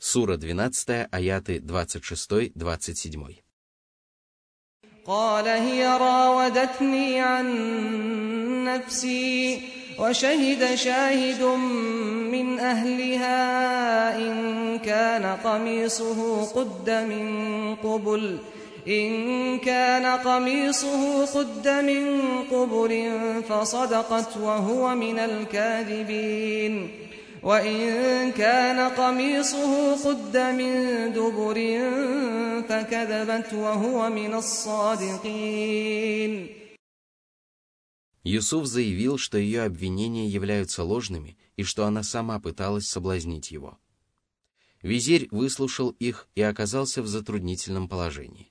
Сура 12, аяты 26-27. قال هي راودتني عن نفسي وشهد شاهد من أهلها إن كان قميصه قد من قبل إن كان قميصه قد من قبل فصدقت وهو من الكاذبين وإن كان قميصه قد من دبر فكذبت وهو من الصادقين Юсуф заявил, что ее обвинения являются ложными и что она сама пыталась соблазнить его. Визирь выслушал их и оказался в затруднительном положении.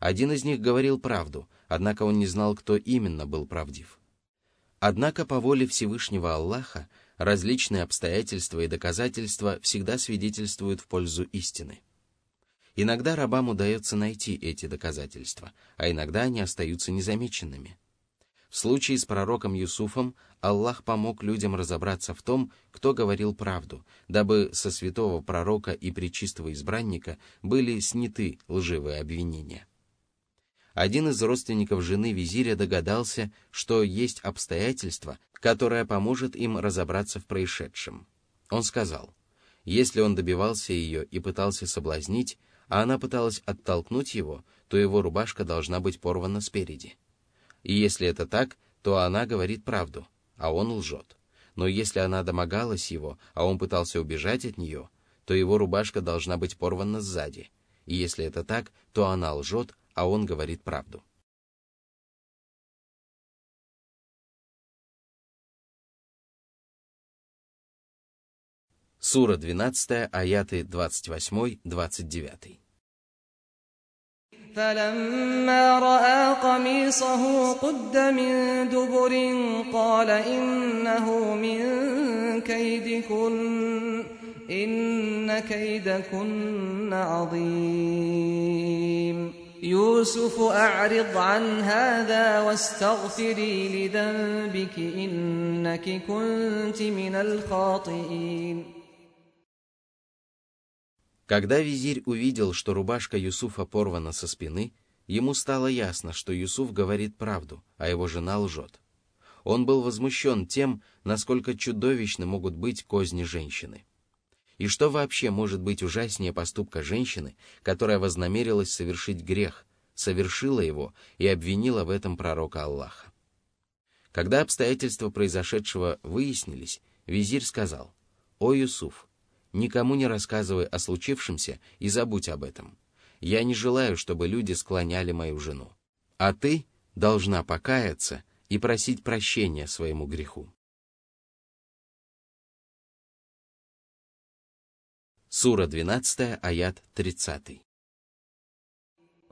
Один из них говорил правду, однако он не знал, кто именно был правдив. Однако по воле Всевышнего Аллаха различные обстоятельства и доказательства всегда свидетельствуют в пользу истины. Иногда рабам удается найти эти доказательства, а иногда они остаются незамеченными. В случае с пророком Юсуфом Аллах помог людям разобраться в том, кто говорил правду, дабы со святого пророка и пречистого избранника были сняты лживые обвинения один из родственников жены визиря догадался, что есть обстоятельство, которое поможет им разобраться в происшедшем. Он сказал, если он добивался ее и пытался соблазнить, а она пыталась оттолкнуть его, то его рубашка должна быть порвана спереди. И если это так, то она говорит правду, а он лжет. Но если она домогалась его, а он пытался убежать от нее, то его рубашка должна быть порвана сзади. И если это так, то она лжет, а он говорит правду. Сура 12, аяты 28-29. فلما رأى قميصه قد من دبر قال إنه من كيدكن إن كيدكن عظيم يوسف أعرض عن هذا واستغفري لذنبك إنك كنت من الخاطئين Когда визирь увидел, что рубашка Юсуфа порвана со спины, ему стало ясно, что Юсуф говорит правду, а его жена лжет. Он был возмущен тем, насколько чудовищны могут быть козни женщины. И что вообще может быть ужаснее поступка женщины, которая вознамерилась совершить грех, совершила его и обвинила в этом пророка Аллаха? Когда обстоятельства произошедшего выяснились, визирь сказал, «О, Юсуф, никому не рассказывай о случившемся и забудь об этом. Я не желаю, чтобы люди склоняли мою жену. А ты должна покаяться и просить прощения своему греху». Сура 12, аят 30.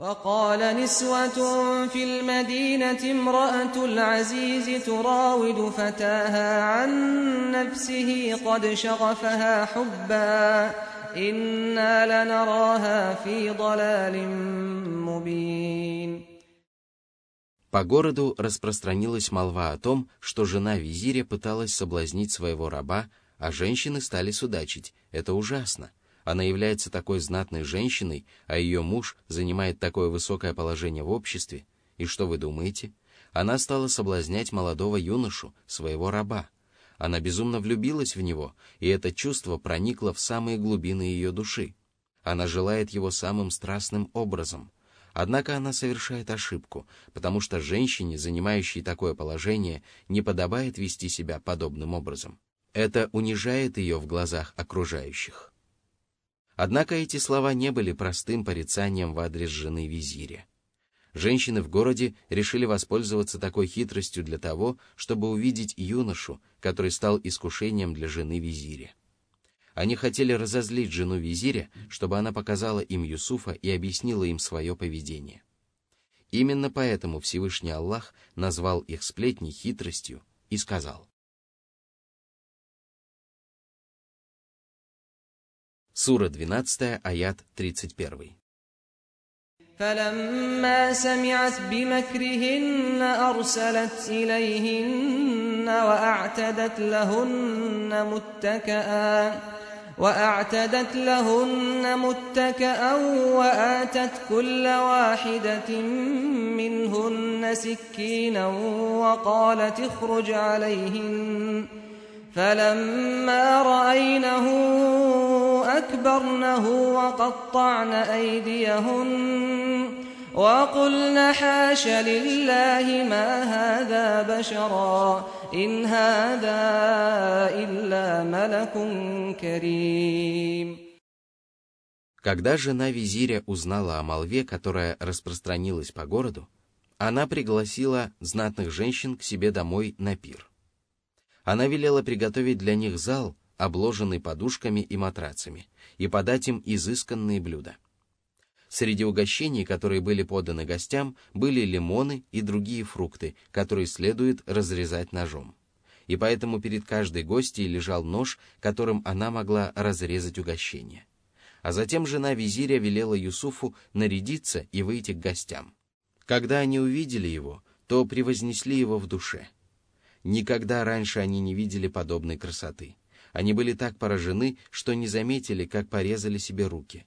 وقال نسوة في المدينة امرأة العزيز تراود فتاها عن نفسه قد شغفها حبا إنا لنراها في ضلال مبين По городу распространилась молва о том, что жена визиря пыталась соблазнить своего раба, а женщины стали судачить. Это ужасно. Она является такой знатной женщиной, а ее муж занимает такое высокое положение в обществе. И что вы думаете? Она стала соблазнять молодого юношу, своего раба. Она безумно влюбилась в него, и это чувство проникло в самые глубины ее души. Она желает его самым страстным образом. Однако она совершает ошибку, потому что женщине, занимающей такое положение, не подобает вести себя подобным образом. Это унижает ее в глазах окружающих. Однако эти слова не были простым порицанием в адрес жены визиря. Женщины в городе решили воспользоваться такой хитростью для того, чтобы увидеть юношу, который стал искушением для жены визиря. Они хотели разозлить жену визиря, чтобы она показала им Юсуфа и объяснила им свое поведение. Именно поэтому Всевышний Аллах назвал их сплетни хитростью и сказал, Сура 12, аят 31. فلما سمعت بمكرهن أرسلت إليهن وأعتدت لهن متكئا وأعتدت لهن متكأ وآتت كل واحدة منهن سكينا وقالت اخرج عليهن فلما رأينه أكبرنه وقطعن أيديهن وقلن حاش لله ما هذا بشرا إن هذا إلا ملك كريم Когда жена визиря узнала о молве, которая распространилась по городу, она пригласила знатных женщин к себе домой на пир. она велела приготовить для них зал, обложенный подушками и матрацами, и подать им изысканные блюда. Среди угощений, которые были поданы гостям, были лимоны и другие фрукты, которые следует разрезать ножом. И поэтому перед каждой гостьей лежал нож, которым она могла разрезать угощение. А затем жена визиря велела Юсуфу нарядиться и выйти к гостям. Когда они увидели его, то превознесли его в душе – Никогда раньше они не видели подобной красоты. Они были так поражены, что не заметили, как порезали себе руки.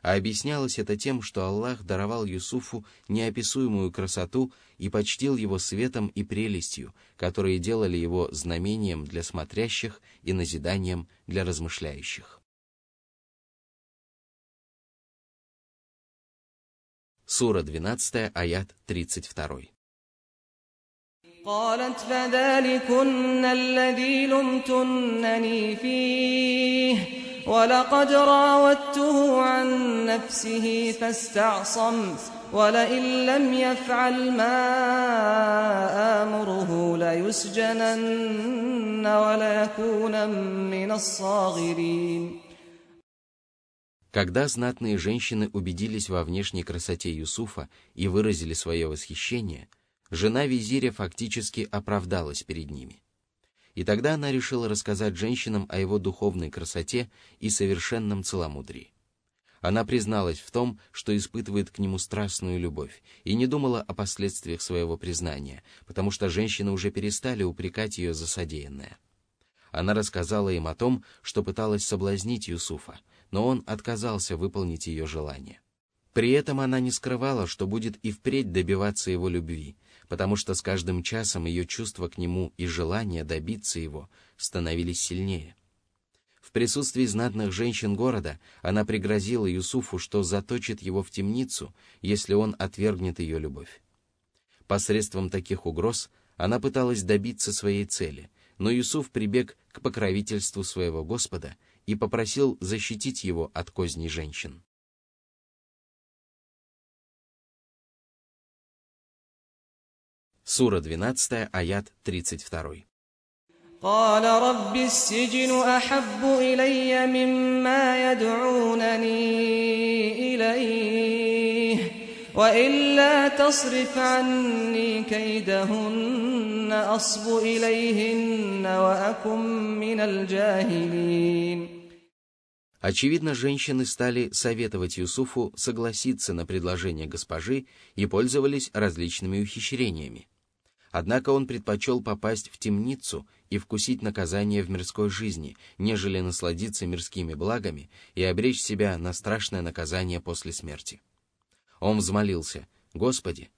А объяснялось это тем, что Аллах даровал Юсуфу неописуемую красоту и почтил его светом и прелестью, которые делали его знамением для смотрящих и назиданием для размышляющих. Сура 12, аят 32. قالت فذلكن الذي لمتنني فيه ولقد راودته عن نفسه فاستعصم ولئن لم يفعل ما آمره ليسجنن وليكون من الصاغرين Когда знатные женщины убедились во внешней красоте Юсуфа и выразили свое восхищение – жена визиря фактически оправдалась перед ними. И тогда она решила рассказать женщинам о его духовной красоте и совершенном целомудрии. Она призналась в том, что испытывает к нему страстную любовь, и не думала о последствиях своего признания, потому что женщины уже перестали упрекать ее за содеянное. Она рассказала им о том, что пыталась соблазнить Юсуфа, но он отказался выполнить ее желание. При этом она не скрывала, что будет и впредь добиваться его любви, потому что с каждым часом ее чувства к нему и желание добиться его становились сильнее. В присутствии знатных женщин города она пригрозила Юсуфу, что заточит его в темницу, если он отвергнет ее любовь. Посредством таких угроз она пыталась добиться своей цели, но Юсуф прибег к покровительству своего Господа и попросил защитить его от козней женщин. Сура 12, аят 32. قال رب السجن أحب إلي مما يدعونني إليه وإلا تصرف عني كيدهن أصب إليهن وأكن من الجاهلين Очевидно, женщины стали советовать Юсуфу согласиться на предложение госпожи и пользовались различными ухищрениями. Однако он предпочел попасть в темницу и вкусить наказание в мирской жизни, нежели насладиться мирскими благами и обречь себя на страшное наказание после смерти. Он взмолился, «Господи,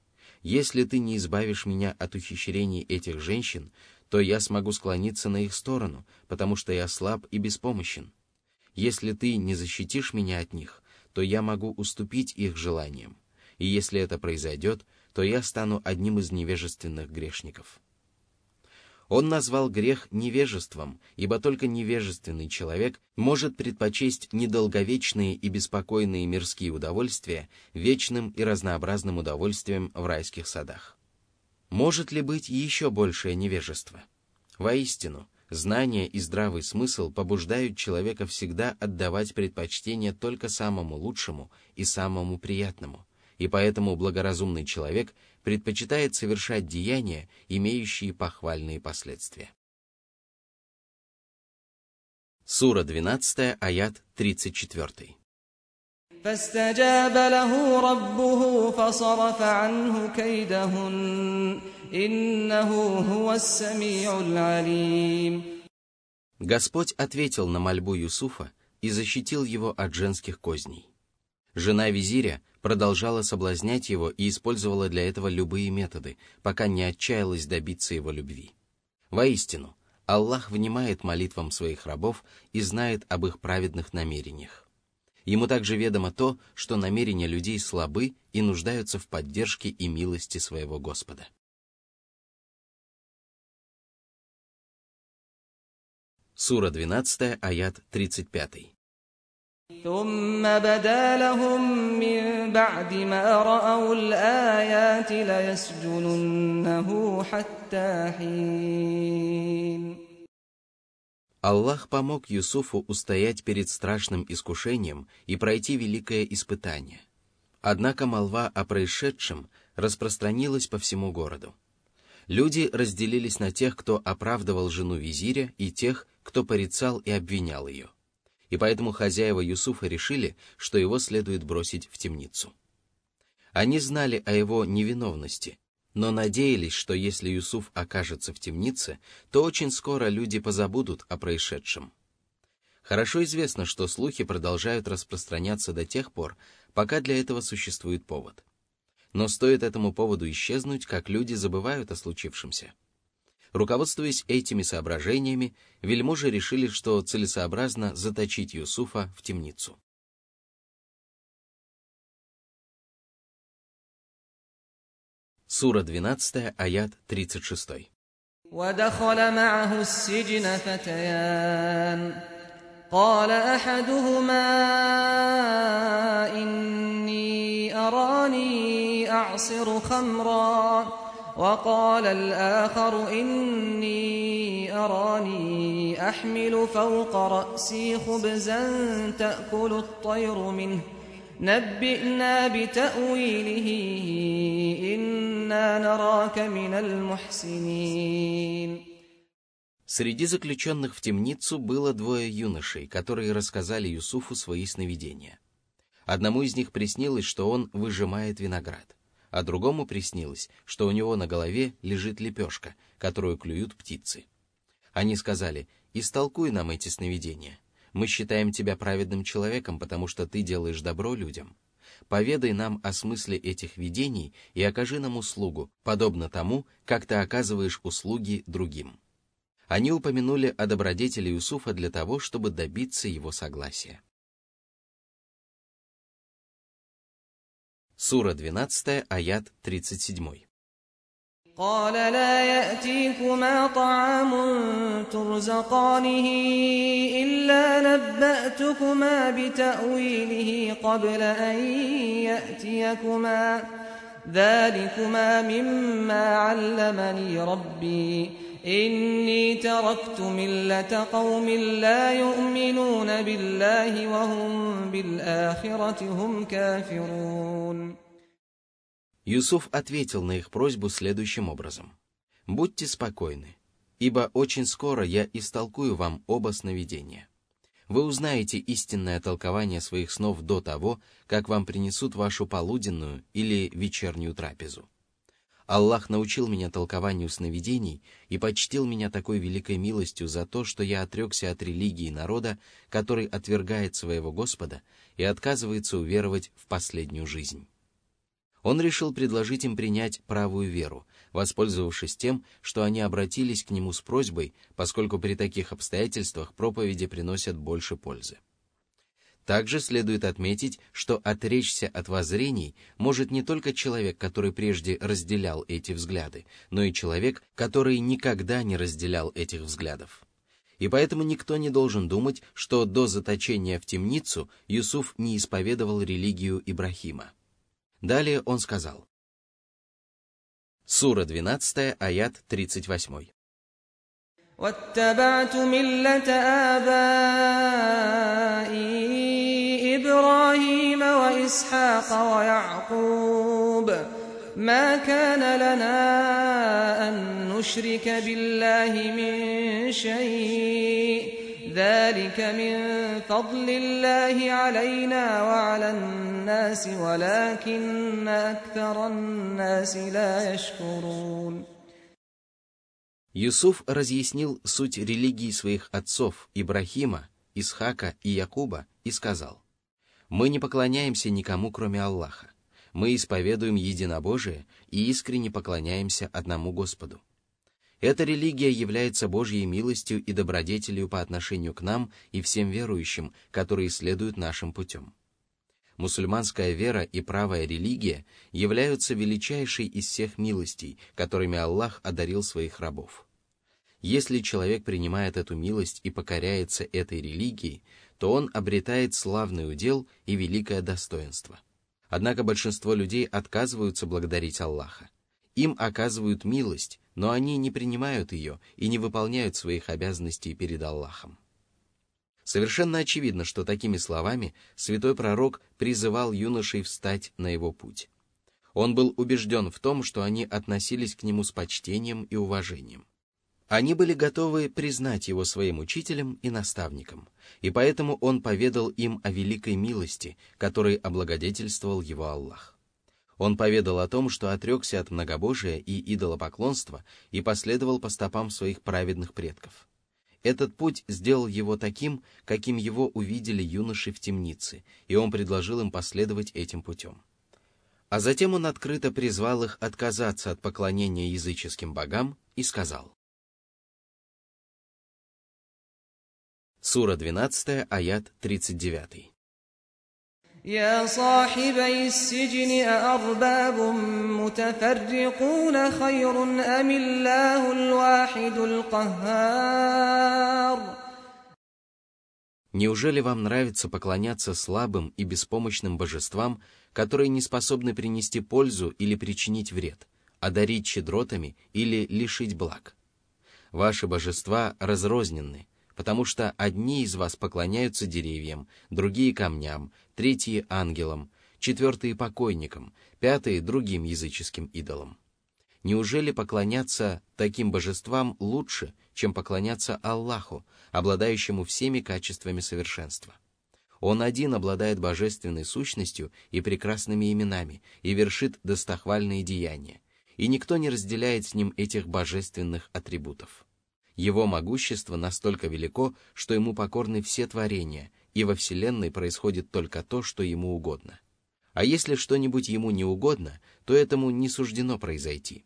если ты не избавишь меня от ухищрений этих женщин, то я смогу склониться на их сторону, потому что я слаб и беспомощен. Если ты не защитишь меня от них, то я могу уступить их желаниям, и если это произойдет, то я стану одним из невежественных грешников. Он назвал грех невежеством, ибо только невежественный человек может предпочесть недолговечные и беспокойные мирские удовольствия вечным и разнообразным удовольствием в райских садах. Может ли быть еще большее невежество? Воистину, знание и здравый смысл побуждают человека всегда отдавать предпочтение только самому лучшему и самому приятному, и поэтому благоразумный человек предпочитает совершать деяния, имеющие похвальные последствия. Сура 12, аят 34. فاستجاب له ربه فصرف عنه كيدهن إنه هو السميع العليم Господь ответил на мольбу Юсуфа и защитил его от женских козней. Жена визиря продолжала соблазнять его и использовала для этого любые методы, пока не отчаялась добиться его любви. Воистину, Аллах внимает молитвам своих рабов и знает об их праведных намерениях. Ему также ведомо то, что намерения людей слабы и нуждаются в поддержке и милости своего Господа. Сура 12, аят 35. ثم بدا لهم من بعد ما رأوا الآيات ليسجننه حتى حين Аллах помог Юсуфу устоять перед страшным искушением и пройти великое испытание. Однако молва о происшедшем распространилась по всему городу. Люди разделились на тех, кто оправдывал жену визиря, и тех, кто порицал и обвинял ее и поэтому хозяева Юсуфа решили, что его следует бросить в темницу. Они знали о его невиновности, но надеялись, что если Юсуф окажется в темнице, то очень скоро люди позабудут о происшедшем. Хорошо известно, что слухи продолжают распространяться до тех пор, пока для этого существует повод. Но стоит этому поводу исчезнуть, как люди забывают о случившемся. Руководствуясь этими соображениями, вельможи решили, что целесообразно заточить Юсуфа в темницу. Сура 12, аят 36. ودخل معه السجن فتيان قال احدهما اني اراني اعصر خمرا وقال الآخر إني أراني أحمل فوق رأسي خبزا تأكل الطير منه نبئنا بتأويله إنا نراك من المحسنين Среди заключенных в темницу было двое юношей, которые рассказали Юсуфу свои сновидения. Одному из них приснилось, что он выжимает виноград а другому приснилось, что у него на голове лежит лепешка, которую клюют птицы. Они сказали, «Истолкуй нам эти сновидения. Мы считаем тебя праведным человеком, потому что ты делаешь добро людям. Поведай нам о смысле этих видений и окажи нам услугу, подобно тому, как ты оказываешь услуги другим». Они упомянули о добродетели Юсуфа для того, чтобы добиться его согласия. Сура 12, аят 37. قال لا يأتيكما طعام ترزقانه إلا نبأتكما بتأويله قبل أن يأتيكما ذلكما مما علمني ربي إني تركت ملة قوم لا يؤمنون بالله وهم بالآخرة هم كافرون Юсуф ответил на их просьбу следующим образом. «Будьте спокойны, ибо очень скоро я истолкую вам оба сновидения. Вы узнаете истинное толкование своих снов до того, как вам принесут вашу полуденную или вечернюю трапезу. Аллах научил меня толкованию сновидений и почтил меня такой великой милостью за то, что я отрекся от религии народа, который отвергает своего Господа и отказывается уверовать в последнюю жизнь. Он решил предложить им принять правую веру, воспользовавшись тем, что они обратились к нему с просьбой, поскольку при таких обстоятельствах проповеди приносят больше пользы. Также следует отметить, что отречься от воззрений может не только человек, который прежде разделял эти взгляды, но и человек, который никогда не разделял этих взглядов. И поэтому никто не должен думать, что до заточения в темницу Юсуф не исповедовал религию Ибрахима. Далее он сказал. Сура 12, аят 38. واتبعت ملة آبائي إبراهيم وإسحاق ويعقوب ما كان لنا أن نشرك بالله من شيء ذلك من فضل الله علينا وعلى الناس ولكن أكثر الناس لا يشكرون Юсуф разъяснил суть религии своих отцов Ибрахима, Исхака и Якуба и сказал, «Мы не поклоняемся никому, кроме Аллаха. Мы исповедуем единобожие и искренне поклоняемся одному Господу. Эта религия является Божьей милостью и добродетелью по отношению к нам и всем верующим, которые следуют нашим путем. Мусульманская вера и правая религия являются величайшей из всех милостей, которыми Аллах одарил своих рабов. Если человек принимает эту милость и покоряется этой религии, то он обретает славный удел и великое достоинство. Однако большинство людей отказываются благодарить Аллаха. Им оказывают милость, но они не принимают ее и не выполняют своих обязанностей перед Аллахом. Совершенно очевидно, что такими словами святой пророк призывал юношей встать на его путь. Он был убежден в том, что они относились к нему с почтением и уважением. Они были готовы признать его своим учителем и наставником, и поэтому он поведал им о великой милости, которой облагодетельствовал его Аллах. Он поведал о том, что отрекся от многобожия и идолопоклонства и последовал по стопам своих праведных предков. Этот путь сделал его таким, каким его увидели юноши в темнице, и он предложил им последовать этим путем. А затем он открыто призвал их отказаться от поклонения языческим богам и сказал. Сура 12, аят 39. يا صاحبي السجن أأرباب متفرقون خير أم الله الواحد القهار Неужели вам нравится поклоняться слабым и беспомощным божествам, которые не способны принести пользу или причинить вред, одарить щедротами или лишить благ? Ваши божества разрозненны, потому что одни из вас поклоняются деревьям, другие — камням, третьи — ангелам, четвертые — покойникам, пятые — другим языческим идолам. Неужели поклоняться таким божествам лучше, чем поклоняться Аллаху, обладающему всеми качествами совершенства? Он один обладает божественной сущностью и прекрасными именами и вершит достохвальные деяния, и никто не разделяет с ним этих божественных атрибутов. Его могущество настолько велико, что ему покорны все творения, и во Вселенной происходит только то, что ему угодно. А если что-нибудь ему не угодно, то этому не суждено произойти.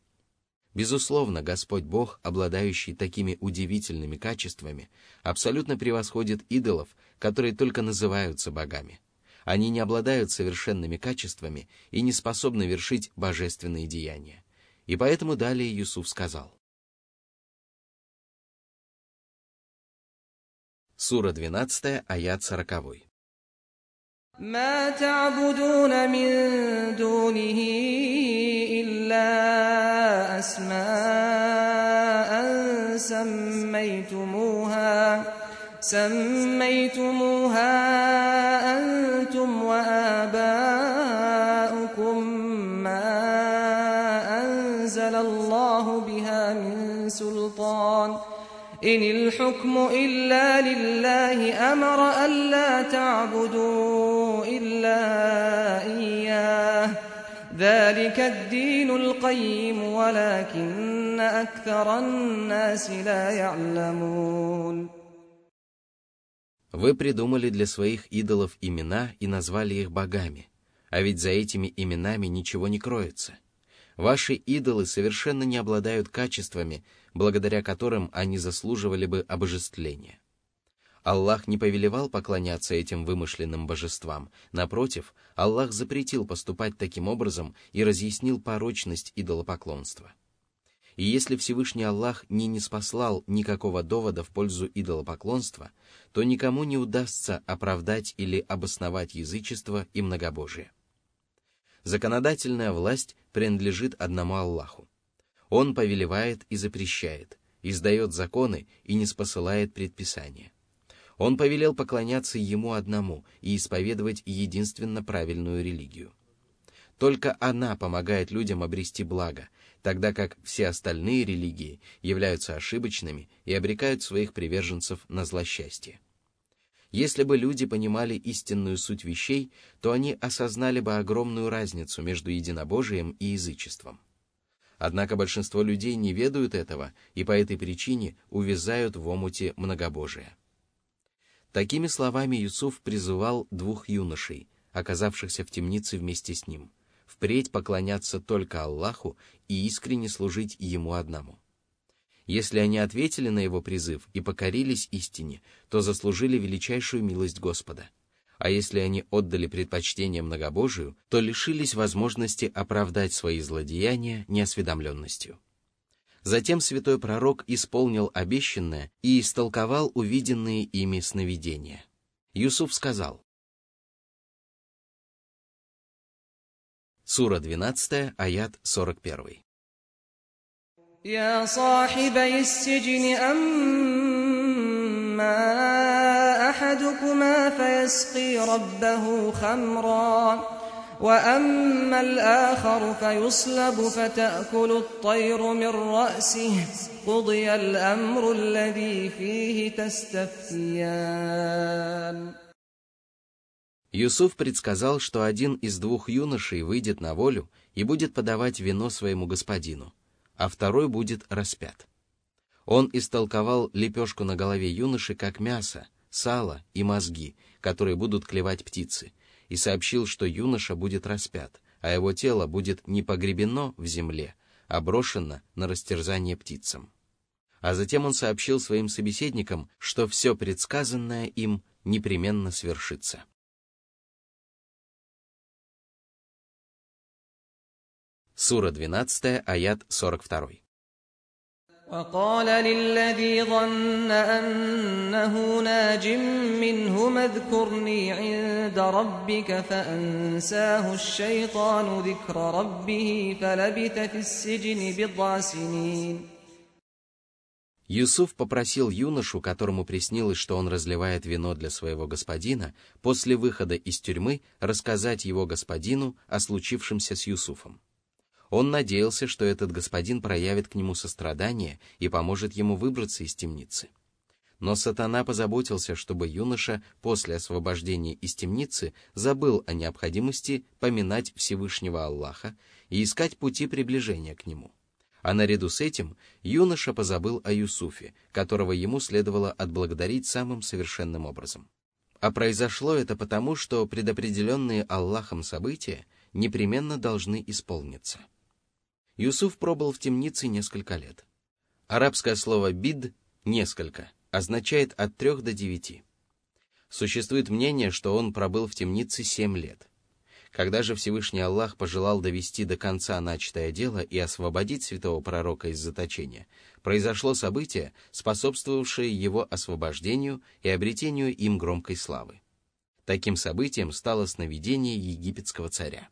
Безусловно, Господь Бог, обладающий такими удивительными качествами, абсолютно превосходит идолов, которые только называются богами. Они не обладают совершенными качествами и не способны вершить божественные деяния. И поэтому далее Юсуф сказал, Сура 12, аят 40. ما تعبدون من دونه إلا أسماء سميتموها سميتموها أنتم وآباؤكم ما أنزل الله بها من سلطان ۖ إن الحكم إلا لله أمر ألا تعبدوا إلا إياه ذلك الدين القيم ولكن أكثر الناس لا يعلمون Вы придумали для своих идолов имена и назвали их богами, а ведь за этими именами ничего не кроется. Ваши идолы совершенно не обладают качествами, благодаря которым они заслуживали бы обожествления. Аллах не повелевал поклоняться этим вымышленным божествам. Напротив, Аллах запретил поступать таким образом и разъяснил порочность идолопоклонства. И если Всевышний Аллах не неспослал никакого довода в пользу идолопоклонства, то никому не удастся оправдать или обосновать язычество и многобожие. Законодательная власть принадлежит одному Аллаху. Он повелевает и запрещает, издает законы и не спосылает предписания. Он повелел поклоняться Ему одному и исповедовать единственно правильную религию. Только она помогает людям обрести благо, тогда как все остальные религии являются ошибочными и обрекают своих приверженцев на злосчастье. Если бы люди понимали истинную суть вещей, то они осознали бы огромную разницу между единобожием и язычеством. Однако большинство людей не ведают этого и по этой причине увязают в омуте многобожия. Такими словами Юсуф призывал двух юношей, оказавшихся в темнице вместе с ним, впредь поклоняться только Аллаху и искренне служить Ему одному. Если они ответили на его призыв и покорились истине, то заслужили величайшую милость Господа А если они отдали предпочтение многобожию, то лишились возможности оправдать свои злодеяния неосведомленностью. Затем святой пророк исполнил обещанное и истолковал увиденные ими сновидения. Юсуф сказал, Сура 12, аят 41. يا صاحبي السجن أما أحدكما فيسقي ربه خمرا وأما الآخر فيصلب فتأكل الطير من رأسه قضي الأمر الذي فيه تستفتيان Юсуф предсказал, что один из двух юношей выйдет на волю и будет подавать вино своему господину, а второй будет распят. Он истолковал лепешку на голове юноши как мясо, сало и мозги, которые будут клевать птицы, и сообщил, что юноша будет распят, а его тело будет не погребено в земле, а брошено на растерзание птицам. А затем он сообщил своим собеседникам, что все предсказанное им непременно свершится. Сура 12, аят 42. وقال للذي ظن أنه ناج منهم اذكرني عند ربك فأنساه الشيطان ذكر ربه فلبث في السجن بضع سنين Юсуф попросил юношу, которому приснилось, что он разливает вино для своего господина, после выхода из тюрьмы рассказать его господину о случившемся с Юсуфом. Он надеялся, что этот господин проявит к нему сострадание и поможет ему выбраться из темницы. Но сатана позаботился, чтобы юноша после освобождения из темницы забыл о необходимости поминать Всевышнего Аллаха и искать пути приближения к нему. А наряду с этим юноша позабыл о Юсуфе, которого ему следовало отблагодарить самым совершенным образом. А произошло это потому, что предопределенные Аллахом события непременно должны исполниться. Юсуф пробыл в темнице несколько лет. Арабское слово «бид» — «несколько» означает от трех до девяти. Существует мнение, что он пробыл в темнице семь лет. Когда же Всевышний Аллах пожелал довести до конца начатое дело и освободить святого пророка из заточения, произошло событие, способствовавшее его освобождению и обретению им громкой славы. Таким событием стало сновидение египетского царя.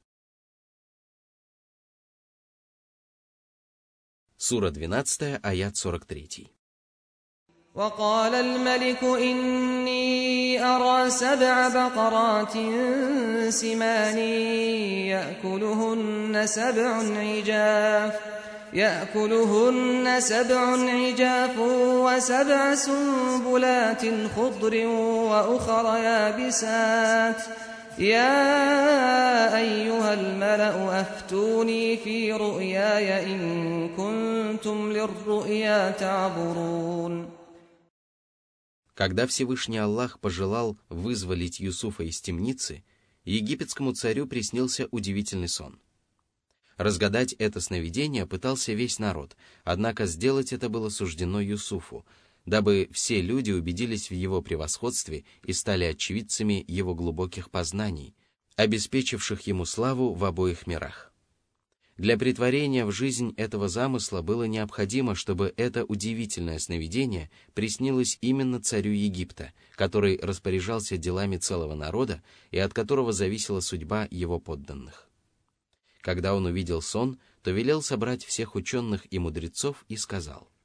Сура 12, аят 43. وقال الملك إني أرى سبع بقرات سمان يأكلهن سبع عجاف يأكلهن سبع عجاف وسبع سنبلات خضر وأخر يابسات يا أيها الملأ أفتوني في رؤياي إن كنتم للرؤيا تعبرون Когда Всевышний Аллах пожелал вызволить Юсуфа из темницы, египетскому царю приснился удивительный сон. Разгадать это сновидение пытался весь народ, однако сделать это было суждено Юсуфу, дабы все люди убедились в его превосходстве и стали очевидцами его глубоких познаний, обеспечивших ему славу в обоих мирах. Для притворения в жизнь этого замысла было необходимо, чтобы это удивительное сновидение приснилось именно царю Египта, который распоряжался делами целого народа и от которого зависела судьба его подданных. Когда он увидел сон, то велел собрать всех ученых и мудрецов и сказал —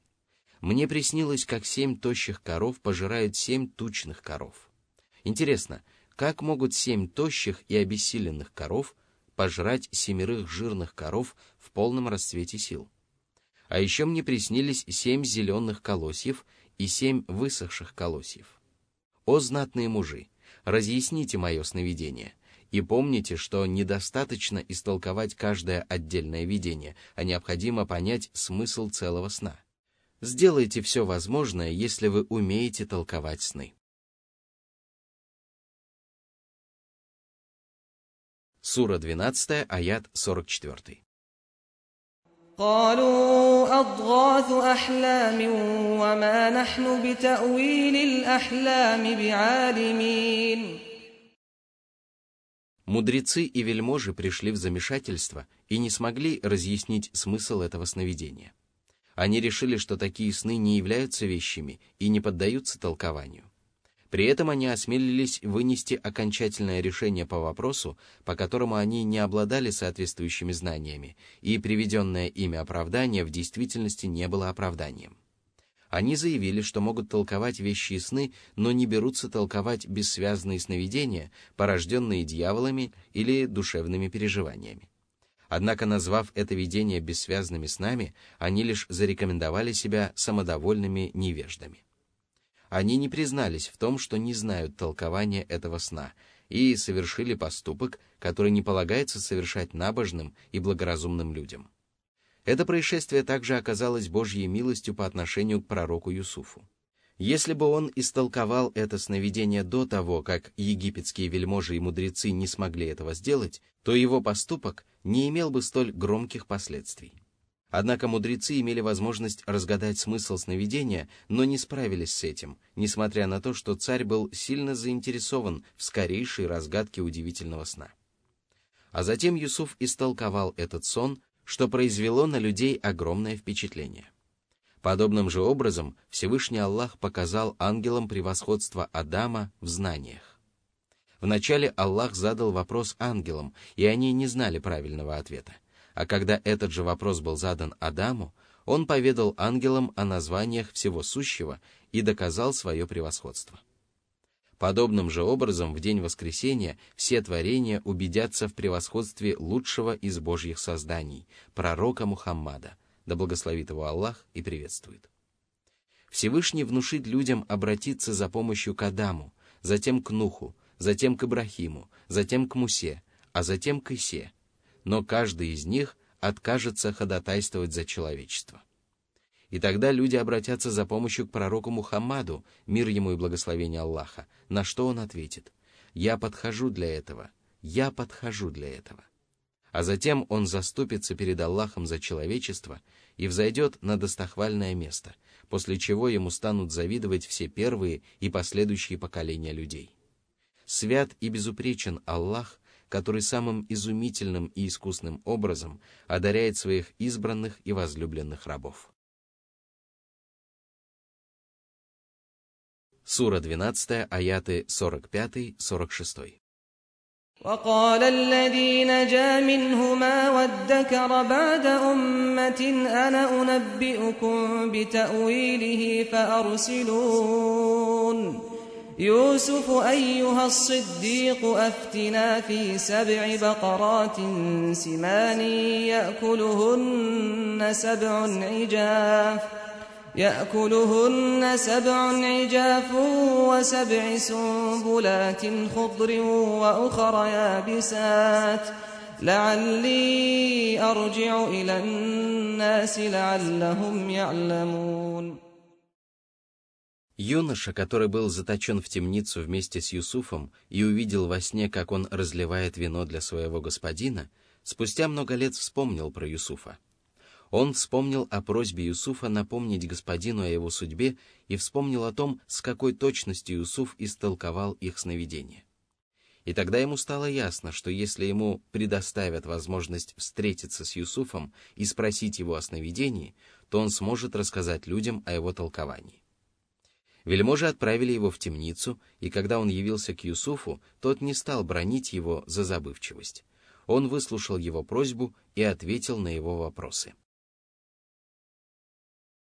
мне приснилось, как семь тощих коров пожирают семь тучных коров. Интересно, как могут семь тощих и обессиленных коров пожрать семерых жирных коров в полном расцвете сил? А еще мне приснились семь зеленых колосьев и семь высохших колосьев. О знатные мужи, разъясните мое сновидение, и помните, что недостаточно истолковать каждое отдельное видение, а необходимо понять смысл целого сна. Сделайте все возможное, если вы умеете толковать сны. Сура 12, аят 44. قالوا Мудрецы и вельможи пришли в замешательство и не смогли разъяснить смысл этого сновидения. Они решили, что такие сны не являются вещами и не поддаются толкованию. При этом они осмелились вынести окончательное решение по вопросу, по которому они не обладали соответствующими знаниями, и приведенное ими оправдание в действительности не было оправданием. Они заявили, что могут толковать вещи и сны, но не берутся толковать бессвязные сновидения, порожденные дьяволами или душевными переживаниями. Однако, назвав это видение бессвязными снами, они лишь зарекомендовали себя самодовольными невеждами. Они не признались в том, что не знают толкования этого сна, и совершили поступок, который не полагается совершать набожным и благоразумным людям. Это происшествие также оказалось Божьей милостью по отношению к пророку Юсуфу. Если бы он истолковал это сновидение до того, как египетские вельможи и мудрецы не смогли этого сделать, то его поступок не имел бы столь громких последствий. Однако мудрецы имели возможность разгадать смысл сновидения, но не справились с этим, несмотря на то, что царь был сильно заинтересован в скорейшей разгадке удивительного сна. А затем Юсуф истолковал этот сон, что произвело на людей огромное впечатление. Подобным же образом Всевышний Аллах показал ангелам превосходство Адама в знаниях. Вначале Аллах задал вопрос ангелам, и они не знали правильного ответа. А когда этот же вопрос был задан Адаму, он поведал ангелам о названиях всего сущего и доказал свое превосходство. Подобным же образом в день воскресения все творения убедятся в превосходстве лучшего из божьих созданий, пророка Мухаммада, да благословит его Аллах и приветствует. Всевышний внушит людям обратиться за помощью к Адаму, затем к Нуху, затем к Ибрахиму, затем к Мусе, а затем к Исе, но каждый из них откажется ходатайствовать за человечество. И тогда люди обратятся за помощью к пророку Мухаммаду, мир ему и благословение Аллаха, на что он ответит «Я подхожу для этого, я подхожу для этого». А затем он заступится перед Аллахом за человечество и взойдет на достохвальное место, после чего ему станут завидовать все первые и последующие поколения людей. Свят и безупречен Аллах, который самым изумительным и искусным образом одаряет своих избранных и возлюбленных рабов. Сура 12, аяты 45-46. وقال الذي نجا منهما وادكر بعد أمة أنا أنبئكم بتأويله فأرسلون. يوسف أيها الصديق أفتنا في سبع بقرات سمان يأكلهن سبع عجاف. يأكلهن سبع عجاف وسبع سنبلات خضر وأخر يابسات لعلي أرجع إلى الناس لعلهم يعلمون Юноша, который был заточен в темницу вместе с Юсуфом и увидел во сне, как он разливает вино для своего господина, спустя много лет вспомнил про Юсуфа. он вспомнил о просьбе Юсуфа напомнить господину о его судьбе и вспомнил о том, с какой точностью Юсуф истолковал их сновидение. И тогда ему стало ясно, что если ему предоставят возможность встретиться с Юсуфом и спросить его о сновидении, то он сможет рассказать людям о его толковании. Вельможи отправили его в темницу, и когда он явился к Юсуфу, тот не стал бронить его за забывчивость. Он выслушал его просьбу и ответил на его вопросы.